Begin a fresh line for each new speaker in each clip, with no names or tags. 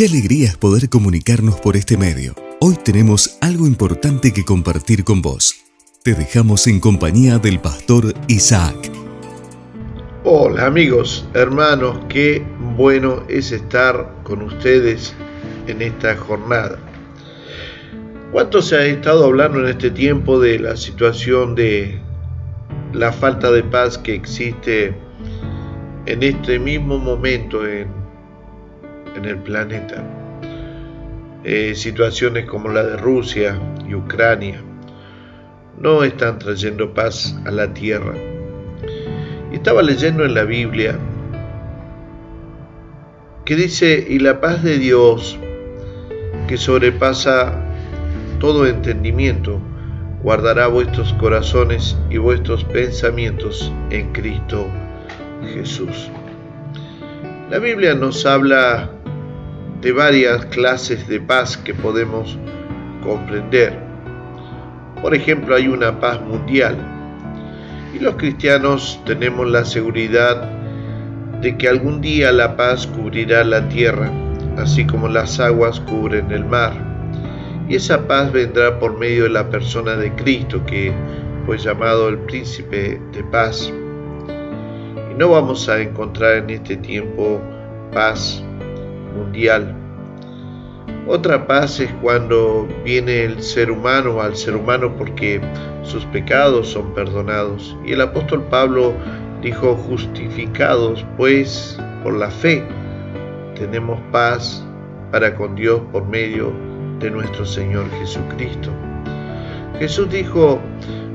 Qué alegría es poder comunicarnos por este medio. Hoy tenemos algo importante que compartir con vos. Te dejamos en compañía del pastor Isaac.
Hola amigos, hermanos, qué bueno es estar con ustedes en esta jornada. ¿Cuánto se ha estado hablando en este tiempo de la situación de la falta de paz que existe en este mismo momento en en el planeta. Eh, situaciones como la de Rusia y Ucrania no están trayendo paz a la tierra. estaba leyendo en la Biblia que dice, y la paz de Dios, que sobrepasa todo entendimiento, guardará vuestros corazones y vuestros pensamientos en Cristo Jesús. La Biblia nos habla de varias clases de paz que podemos comprender. Por ejemplo, hay una paz mundial y los cristianos tenemos la seguridad de que algún día la paz cubrirá la tierra, así como las aguas cubren el mar. Y esa paz vendrá por medio de la persona de Cristo, que fue llamado el príncipe de paz. Y no vamos a encontrar en este tiempo paz mundial. Otra paz es cuando viene el ser humano al ser humano porque sus pecados son perdonados. Y el apóstol Pablo dijo, justificados pues por la fe, tenemos paz para con Dios por medio de nuestro Señor Jesucristo. Jesús dijo,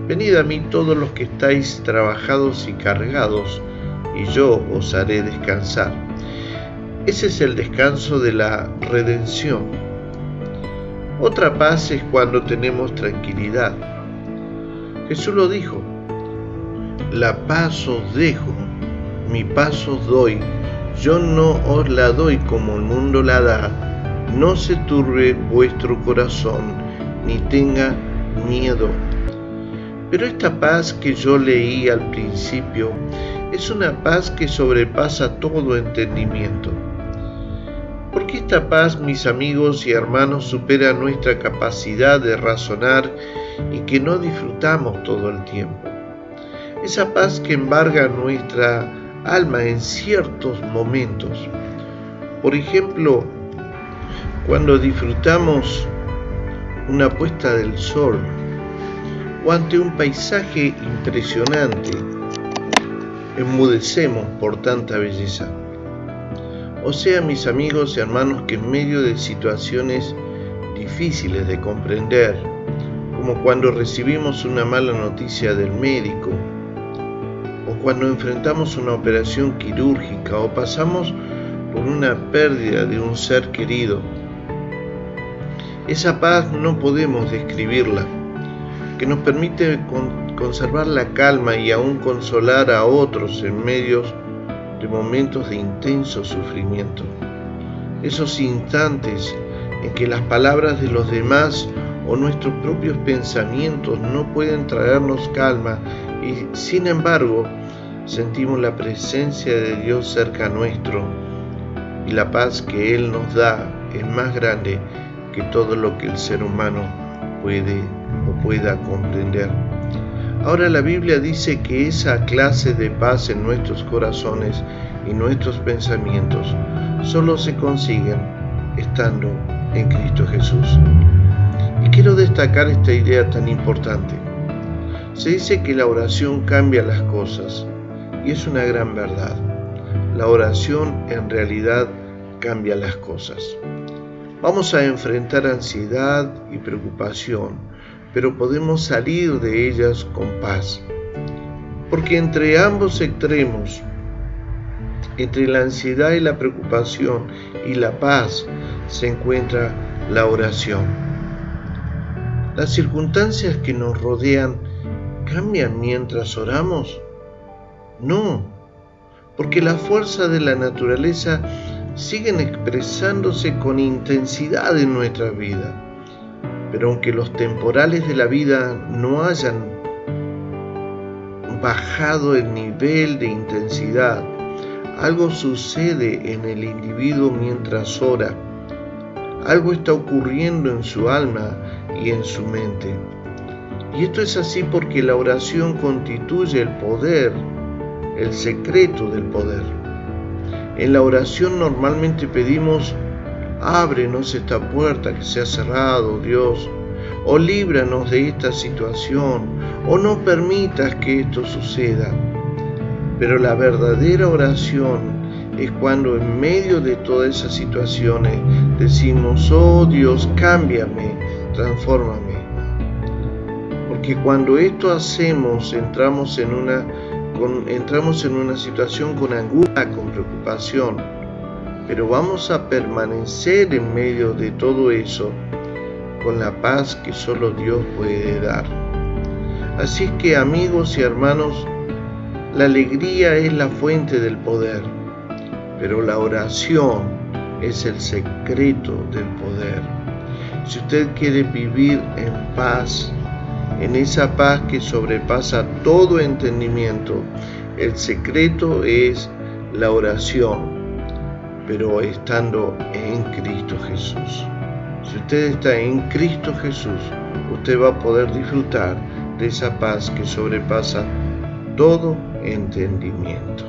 venid a mí todos los que estáis trabajados y cargados, y yo os haré descansar. Ese es el descanso de la redención. Otra paz es cuando tenemos tranquilidad. Jesús lo dijo, la paz os dejo, mi paz os doy, yo no os la doy como el mundo la da, no se turbe vuestro corazón, ni tenga miedo. Pero esta paz que yo leí al principio es una paz que sobrepasa todo entendimiento. Porque esta paz, mis amigos y hermanos, supera nuestra capacidad de razonar y que no disfrutamos todo el tiempo. Esa paz que embarga nuestra alma en ciertos momentos. Por ejemplo, cuando disfrutamos una puesta del sol o ante un paisaje impresionante, enmudecemos por tanta belleza. O sea, mis amigos y hermanos, que en medio de situaciones difíciles de comprender, como cuando recibimos una mala noticia del médico, o cuando enfrentamos una operación quirúrgica, o pasamos por una pérdida de un ser querido, esa paz no podemos describirla, que nos permite conservar la calma y aún consolar a otros en medio de momentos de intenso sufrimiento. Esos instantes en que las palabras de los demás o nuestros propios pensamientos no pueden traernos calma y sin embargo sentimos la presencia de Dios cerca nuestro y la paz que Él nos da es más grande que todo lo que el ser humano puede o pueda comprender. Ahora la Biblia dice que esa clase de paz en nuestros corazones y nuestros pensamientos solo se consiguen estando en Cristo Jesús. Y quiero destacar esta idea tan importante. Se dice que la oración cambia las cosas y es una gran verdad. La oración en realidad cambia las cosas. Vamos a enfrentar ansiedad y preocupación pero podemos salir de ellas con paz. Porque entre ambos extremos, entre la ansiedad y la preocupación y la paz, se encuentra la oración. Las circunstancias que nos rodean cambian mientras oramos. No, porque la fuerza de la naturaleza siguen expresándose con intensidad en nuestra vida. Pero aunque los temporales de la vida no hayan bajado el nivel de intensidad, algo sucede en el individuo mientras ora algo está ocurriendo en su alma y en su mente. Y esto es así porque la oración constituye el poder, el secreto del poder. En la oración normalmente pedimos, ábrenos esta puerta que se ha cerrado, Dios, o líbranos de esta situación, o no permitas que esto suceda. Pero la verdadera oración es cuando en medio de todas esas situaciones decimos, oh Dios, cámbiame, transfórmame. Porque cuando esto hacemos, entramos en una, entramos en una situación con angustia, con preocupación, pero vamos a permanecer en medio de todo eso con la paz que solo Dios puede dar. Así que amigos y hermanos, la alegría es la fuente del poder, pero la oración es el secreto del poder. Si usted quiere vivir en paz, en esa paz que sobrepasa todo entendimiento, el secreto es la oración, pero estando en Cristo Jesús. Si usted está en Cristo Jesús, usted va a poder disfrutar de esa paz que sobrepasa todo entendimiento.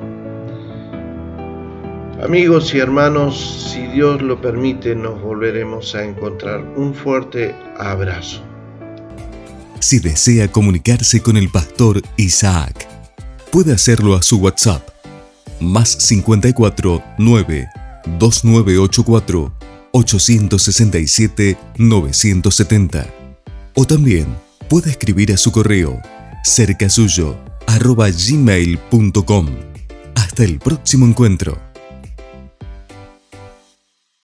Amigos y hermanos, si Dios lo permite, nos volveremos a encontrar. Un fuerte abrazo.
Si desea comunicarse con el pastor Isaac, puede hacerlo a su WhatsApp, más 54 9 2984 867 970. O también puede escribir a su correo cercasuyo arroba gmail.com. Hasta el próximo encuentro.